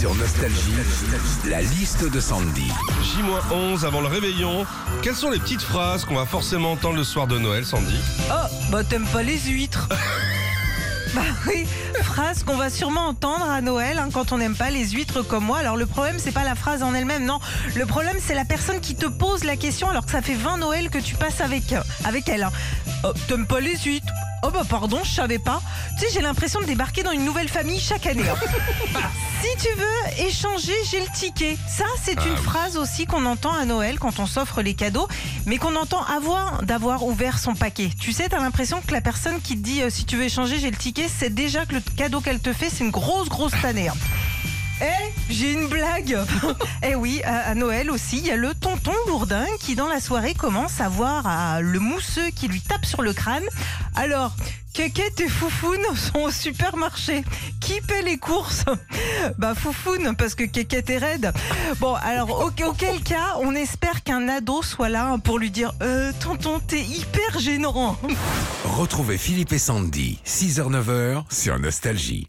Sur Nostalgie, la liste de Sandy. J-11 avant le réveillon. Quelles sont les petites phrases qu'on va forcément entendre le soir de Noël, Sandy? Oh, bah t'aimes pas les huîtres Bah oui, phrase qu'on va sûrement entendre à Noël hein, quand on n'aime pas les huîtres comme moi. Alors le problème c'est pas la phrase en elle-même, non. Le problème c'est la personne qui te pose la question alors que ça fait 20 Noël que tu passes avec, euh, avec elle. hein. Oh, t'aimes pas les huîtres Oh bah pardon, je savais pas. Tu sais, j'ai l'impression de débarquer dans une nouvelle famille chaque année. hein. si tu veux échanger, j'ai le ticket. Ça, c'est une phrase aussi qu'on entend à Noël quand on s'offre les cadeaux, mais qu'on entend avant d'avoir ouvert son paquet. Tu sais, t'as l'impression que la personne qui te dit euh, si tu veux échanger, j'ai le ticket, c'est déjà que le cadeau qu'elle te fait, c'est une grosse, grosse tannée. hein. Eh, j'ai une blague. eh oui, à, Noël aussi, il y a le tonton lourdin qui, dans la soirée, commence à voir le mousseux qui lui tape sur le crâne. Alors, Kékette et Foufoune sont au supermarché. Qui paie les courses Bah Foufoune, parce que Kékette est raide. Bon, alors, au- auquel cas, on espère qu'un ado soit là pour lui dire euh, Tonton, t'es hyper gênant. Retrouvez Philippe et Sandy, 6h-9h sur Nostalgie.